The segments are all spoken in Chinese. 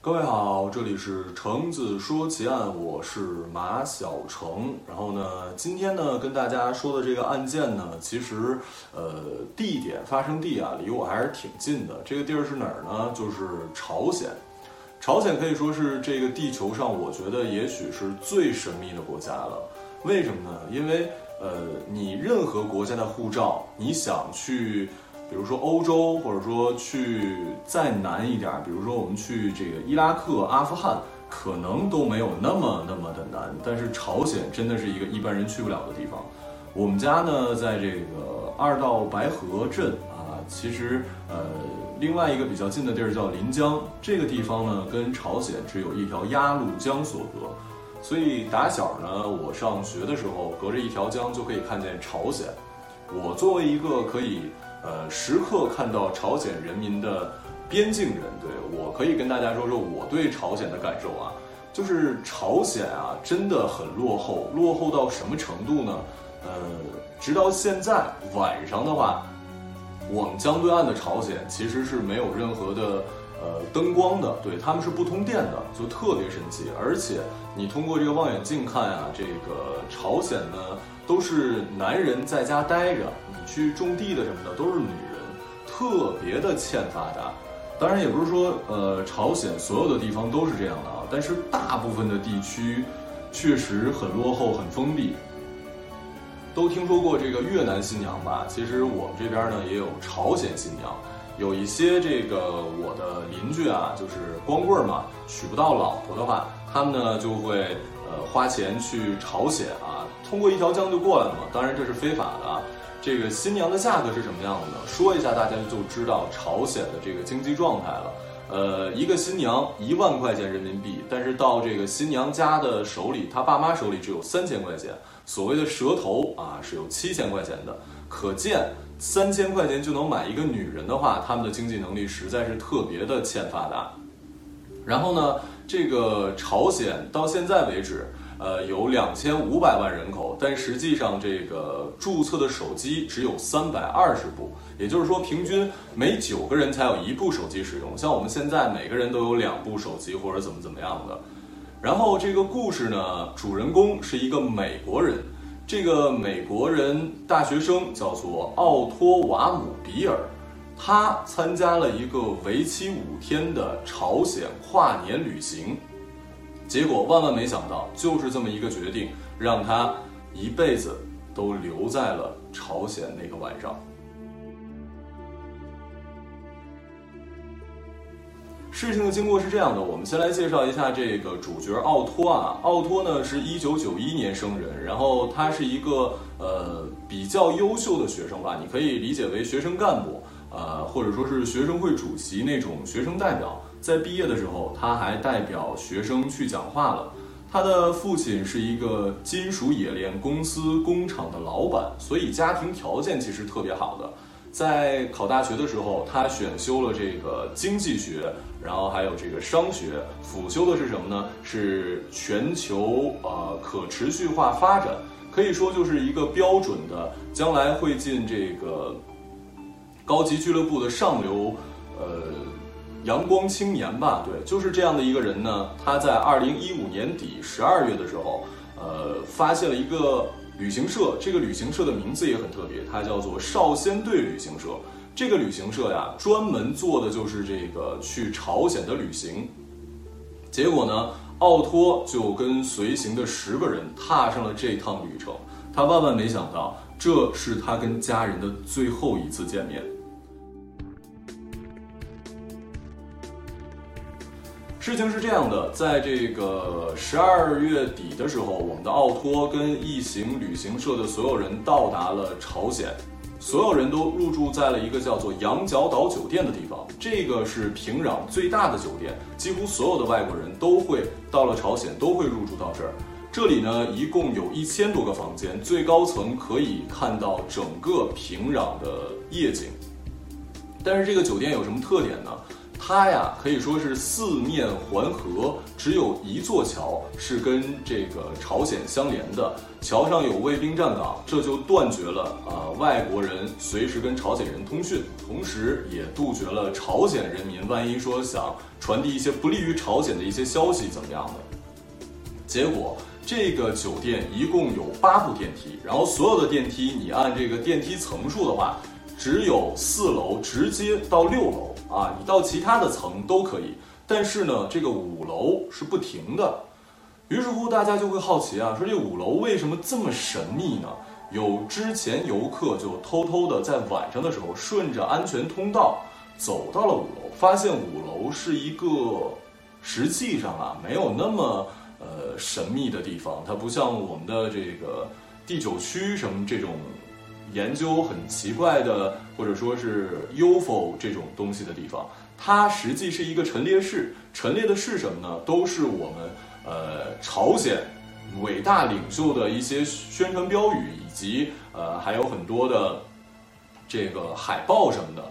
各位好，这里是橙子说奇案，我是马小成。然后呢，今天呢跟大家说的这个案件呢，其实呃地点发生地啊离我还是挺近的。这个地儿是哪儿呢？就是朝鲜。朝鲜可以说是这个地球上我觉得也许是最神秘的国家了。为什么呢？因为呃你任何国家的护照，你想去。比如说欧洲，或者说去再难一点，比如说我们去这个伊拉克、阿富汗，可能都没有那么那么的难。但是朝鲜真的是一个一般人去不了的地方。我们家呢，在这个二道白河镇啊，其实呃，另外一个比较近的地儿叫临江，这个地方呢，跟朝鲜只有一条鸭绿江所隔，所以打小呢，我上学的时候，隔着一条江就可以看见朝鲜。我作为一个可以。呃，时刻看到朝鲜人民的边境人，对我可以跟大家说说我对朝鲜的感受啊，就是朝鲜啊真的很落后，落后到什么程度呢？呃，直到现在晚上的话，我们江对岸的朝鲜其实是没有任何的呃灯光的，对他们是不通电的，就特别神奇。而且你通过这个望远镜看啊，这个朝鲜呢都是男人在家待着。你去种地的什么的都是女人，特别的欠发达。当然也不是说，呃，朝鲜所有的地方都是这样的啊。但是大部分的地区确实很落后、很封闭。都听说过这个越南新娘吧？其实我们这边呢也有朝鲜新娘。有一些这个我的邻居啊，就是光棍嘛，娶不到老婆的话，他们呢就会呃花钱去朝鲜啊，通过一条江就过来了嘛。当然这是非法的啊。这个新娘的价格是什么样的呢？说一下，大家就知道朝鲜的这个经济状态了。呃，一个新娘一万块钱人民币，但是到这个新娘家的手里，她爸妈手里只有三千块钱。所谓的蛇头啊，是有七千块钱的。可见三千块钱就能买一个女人的话，他们的经济能力实在是特别的欠发达。然后呢，这个朝鲜到现在为止。呃，有两千五百万人口，但实际上这个注册的手机只有三百二十部，也就是说，平均每九个人才有一部手机使用。像我们现在每个人都有两部手机或者怎么怎么样的。然后这个故事呢，主人公是一个美国人，这个美国人大学生叫做奥托瓦姆比尔，他参加了一个为期五天的朝鲜跨年旅行。结果万万没想到，就是这么一个决定，让他一辈子都留在了朝鲜那个晚上。事情的经过是这样的，我们先来介绍一下这个主角奥托啊。奥托呢是一九九一年生人，然后他是一个呃比较优秀的学生吧，你可以理解为学生干部，呃或者说是学生会主席那种学生代表。在毕业的时候，他还代表学生去讲话了。他的父亲是一个金属冶炼公司工厂的老板，所以家庭条件其实特别好的。在考大学的时候，他选修了这个经济学，然后还有这个商学，辅修的是什么呢？是全球呃可持续化发展，可以说就是一个标准的，将来会进这个高级俱乐部的上流，呃。阳光青年吧，对，就是这样的一个人呢。他在二零一五年底十二月的时候，呃，发现了一个旅行社。这个旅行社的名字也很特别，它叫做少先队旅行社。这个旅行社呀，专门做的就是这个去朝鲜的旅行。结果呢，奥托就跟随行的十个人踏上了这趟旅程。他万万没想到，这是他跟家人的最后一次见面。事情是这样的，在这个十二月底的时候，我们的奥托跟一行旅行社的所有人到达了朝鲜，所有人都入住在了一个叫做羊角岛酒店的地方。这个是平壤最大的酒店，几乎所有的外国人都会到了朝鲜都会入住到这儿。这里呢，一共有一千多个房间，最高层可以看到整个平壤的夜景。但是这个酒店有什么特点呢？它呀可以说是四面环河，只有一座桥是跟这个朝鲜相连的，桥上有卫兵站岗，这就断绝了啊外国人随时跟朝鲜人通讯，同时也杜绝了朝鲜人民万一说想传递一些不利于朝鲜的一些消息怎么样的。结果这个酒店一共有八部电梯，然后所有的电梯你按这个电梯层数的话。只有四楼直接到六楼啊，你到其他的层都可以，但是呢，这个五楼是不停的。于是乎，大家就会好奇啊，说这五楼为什么这么神秘呢？有之前游客就偷偷的在晚上的时候顺着安全通道走到了五楼，发现五楼是一个实际上啊没有那么呃神秘的地方，它不像我们的这个第九区什么这种。研究很奇怪的，或者说是 UFO 这种东西的地方，它实际是一个陈列室。陈列的是什么呢？都是我们呃朝鲜伟大领袖的一些宣传标语，以及呃还有很多的这个海报什么的。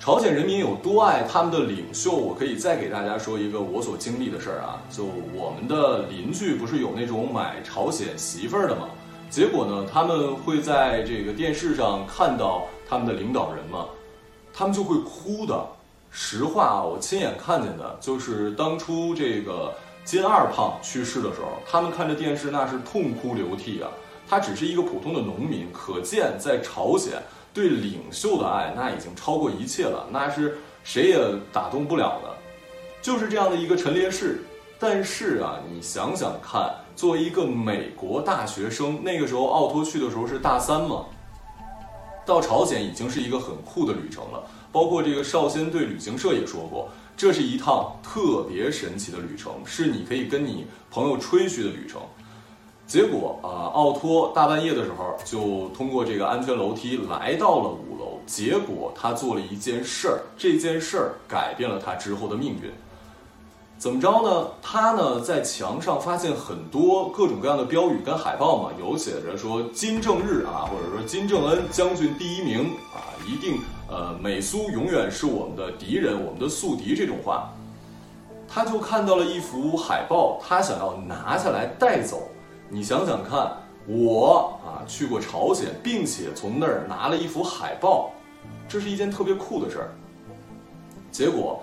朝鲜人民有多爱他们的领袖？我可以再给大家说一个我所经历的事儿啊，就我们的邻居不是有那种买朝鲜媳妇儿的吗？结果呢？他们会在这个电视上看到他们的领导人嘛，他们就会哭的。实话啊，我亲眼看见的，就是当初这个金二胖去世的时候，他们看着电视那是痛哭流涕啊。他只是一个普通的农民，可见在朝鲜对领袖的爱那已经超过一切了，那是谁也打动不了的。就是这样的一个陈列室。但是啊，你想想看，作为一个美国大学生，那个时候奥托去的时候是大三嘛，到朝鲜已经是一个很酷的旅程了。包括这个少先队旅行社也说过，这是一趟特别神奇的旅程，是你可以跟你朋友吹嘘的旅程。结果啊，奥托大半夜的时候就通过这个安全楼梯来到了五楼，结果他做了一件事儿，这件事儿改变了他之后的命运。怎么着呢？他呢在墙上发现很多各种各样的标语跟海报嘛，有写着说金正日啊，或者说金正恩将军第一名啊，一定呃美苏永远是我们的敌人，我们的宿敌这种话。他就看到了一幅海报，他想要拿下来带走。你想想看，我啊去过朝鲜，并且从那儿拿了一幅海报，这是一件特别酷的事儿。结果。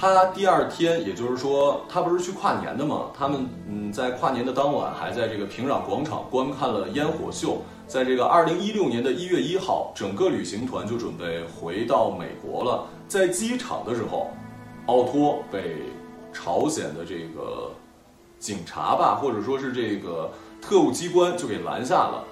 他第二天，也就是说，他不是去跨年的吗？他们嗯，在跨年的当晚，还在这个平壤广场观看了烟火秀。在这个二零一六年的一月一号，整个旅行团就准备回到美国了。在机场的时候，奥托被朝鲜的这个警察吧，或者说是这个特务机关就给拦下了，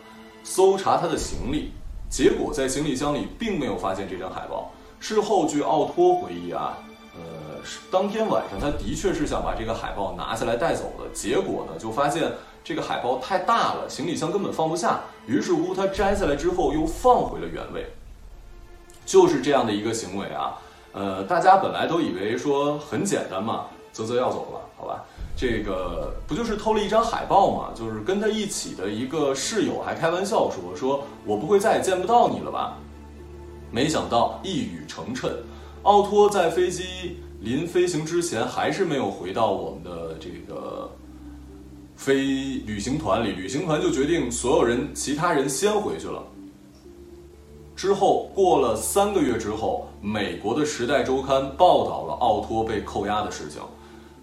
搜查他的行李。结果在行李箱里并没有发现这张海报。事后据奥托回忆啊。呃当天晚上，他的确是想把这个海报拿下来带走的，结果呢，就发现这个海报太大了，行李箱根本放不下。于是乎，他摘下来之后又放回了原位。就是这样的一个行为啊，呃，大家本来都以为说很简单嘛，泽泽要走了，好吧，这个不就是偷了一张海报嘛？就是跟他一起的一个室友还开玩笑说，说我不会再也见不到你了吧？没想到一语成谶，奥托在飞机。临飞行之前，还是没有回到我们的这个飞旅行团里。旅行团就决定所有人，其他人先回去了。之后过了三个月之后，美国的《时代周刊》报道了奥托被扣押的事情。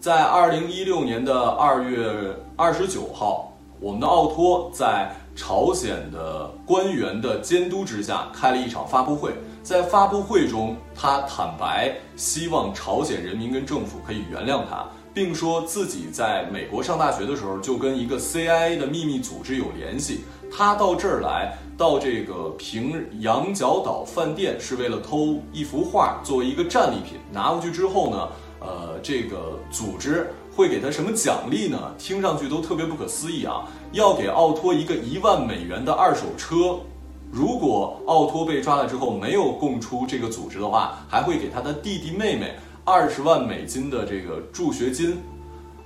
在二零一六年的二月二十九号，我们的奥托在朝鲜的官员的监督之下开了一场发布会。在发布会中，他坦白希望朝鲜人民跟政府可以原谅他，并说自己在美国上大学的时候就跟一个 CIA 的秘密组织有联系。他到这儿来，到这个平羊角岛饭店是为了偷一幅画作为一个战利品，拿回去之后呢，呃，这个组织会给他什么奖励呢？听上去都特别不可思议啊！要给奥托一个一万美元的二手车。如果奥托被抓了之后没有供出这个组织的话，还会给他的弟弟妹妹二十万美金的这个助学金。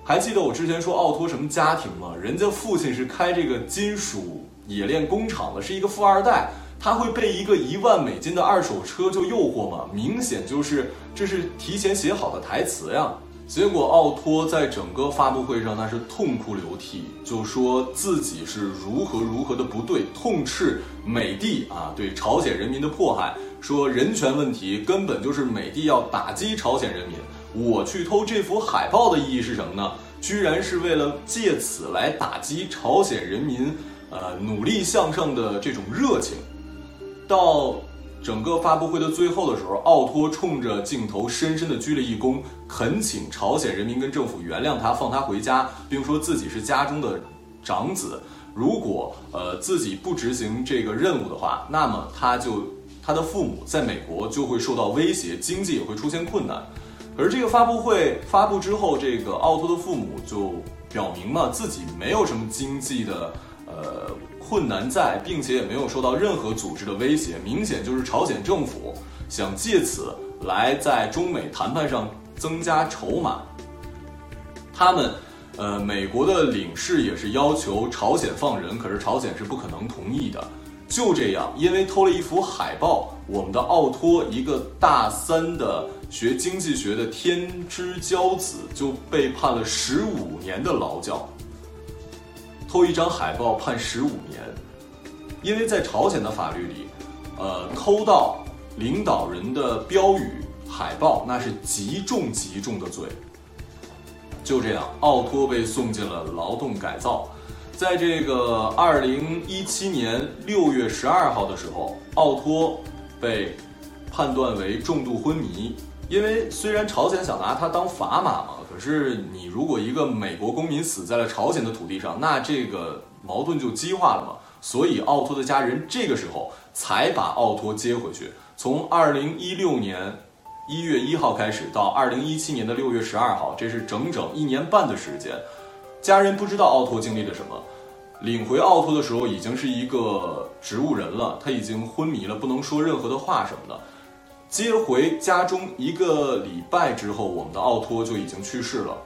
还记得我之前说奥托什么家庭吗？人家父亲是开这个金属冶炼工厂的，是一个富二代。他会被一个一万美金的二手车就诱惑吗？明显就是这是提前写好的台词呀。结果奥托在整个发布会上那是痛哭流涕，就说自己是如何如何的不对，痛斥美帝啊对朝鲜人民的迫害，说人权问题根本就是美帝要打击朝鲜人民。我去偷这幅海报的意义是什么呢？居然是为了借此来打击朝鲜人民，呃，努力向上的这种热情。到整个发布会的最后的时候，奥托冲着镜头深深的鞠了一躬，恳请朝鲜人民跟政府原谅他，放他回家，并说自己是家中的长子，如果呃自己不执行这个任务的话，那么他就他的父母在美国就会受到威胁，经济也会出现困难。而这个发布会发布之后，这个奥托的父母就表明嘛，自己没有什么经济的呃困难在，并且也没有受到任何组织的威胁，明显就是朝鲜政府想借此来在中美谈判上增加筹码。他们，呃，美国的领事也是要求朝鲜放人，可是朝鲜是不可能同意的。就这样，因为偷了一幅海报，我们的奥托一个大三的。学经济学的天之骄子就被判了十五年的劳教。偷一张海报判十五年，因为在朝鲜的法律里，呃，偷盗领导人的标语海报那是极重极重的罪。就这样，奥托被送进了劳动改造。在这个二零一七年六月十二号的时候，奥托被判断为重度昏迷。因为虽然朝鲜想拿他当砝码嘛，可是你如果一个美国公民死在了朝鲜的土地上，那这个矛盾就激化了嘛。所以奥托的家人这个时候才把奥托接回去。从二零一六年一月一号开始到二零一七年的六月十二号，这是整整一年半的时间。家人不知道奥托经历了什么，领回奥托的时候已经是一个植物人了，他已经昏迷了，不能说任何的话什么的。接回家中一个礼拜之后，我们的奥托就已经去世了。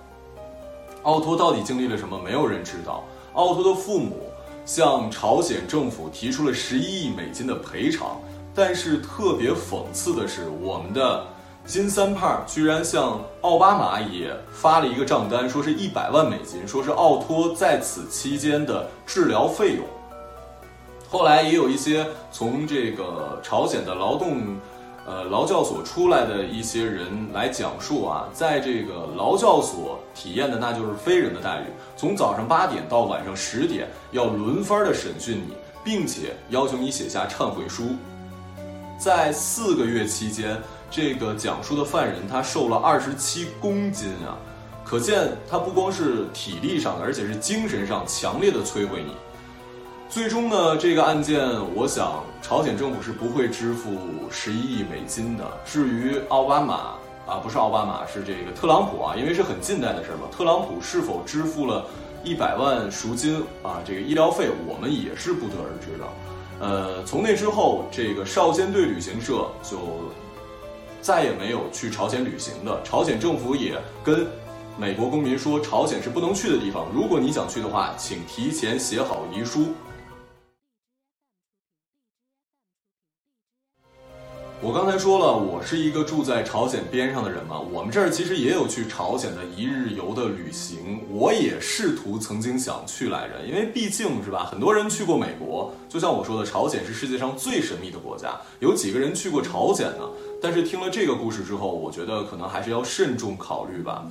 奥托到底经历了什么？没有人知道。奥托的父母向朝鲜政府提出了十一亿美金的赔偿，但是特别讽刺的是，我们的金三胖居然向奥巴马也发了一个账单，说是一百万美金，说是奥托在此期间的治疗费用。后来也有一些从这个朝鲜的劳动。呃，劳教所出来的一些人来讲述啊，在这个劳教所体验的那就是非人的待遇，从早上八点到晚上十点要轮番的审讯你，并且要求你写下忏悔书。在四个月期间，这个讲述的犯人他瘦了二十七公斤啊，可见他不光是体力上的，而且是精神上强烈的摧毁你。最终呢，这个案件，我想朝鲜政府是不会支付十一亿美金的。至于奥巴马啊，不是奥巴马，是这个特朗普啊，因为是很近代的事儿嘛。特朗普是否支付了一百万赎金啊，这个医疗费，我们也是不得而知的。呃，从那之后，这个少先队旅行社就再也没有去朝鲜旅行的。朝鲜政府也跟。美国公民说：“朝鲜是不能去的地方。如果你想去的话，请提前写好遗书。”我刚才说了，我是一个住在朝鲜边上的人嘛。我们这儿其实也有去朝鲜的一日游的旅行，我也试图曾经想去来着，因为毕竟是吧，很多人去过美国，就像我说的，朝鲜是世界上最神秘的国家，有几个人去过朝鲜呢？但是听了这个故事之后，我觉得可能还是要慎重考虑吧。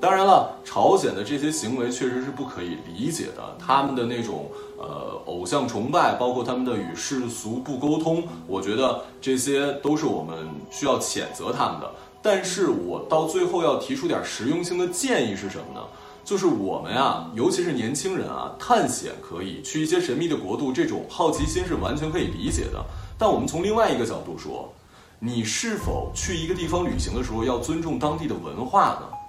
当然了，朝鲜的这些行为确实是不可以理解的。他们的那种呃偶像崇拜，包括他们的与世俗不沟通，我觉得这些都是我们需要谴责他们的。但是我到最后要提出点实用性的建议是什么呢？就是我们啊，尤其是年轻人啊，探险可以去一些神秘的国度，这种好奇心是完全可以理解的。但我们从另外一个角度说，你是否去一个地方旅行的时候要尊重当地的文化呢？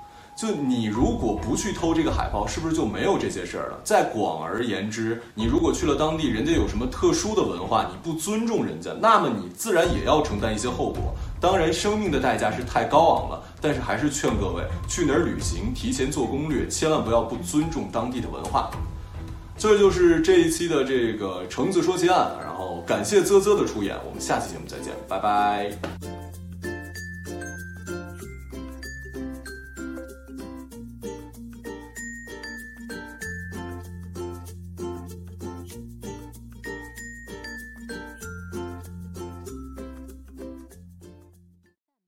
就你如果不去偷这个海报，是不是就没有这些事儿了？再广而言之，你如果去了当地，人家有什么特殊的文化，你不尊重人家，那么你自然也要承担一些后果。当然，生命的代价是太高昂了，但是还是劝各位去哪儿旅行，提前做攻略，千万不要不尊重当地的文化。这就是这一期的这个橙子说奇案，然后感谢啧啧的出演，我们下期节目再见，拜拜。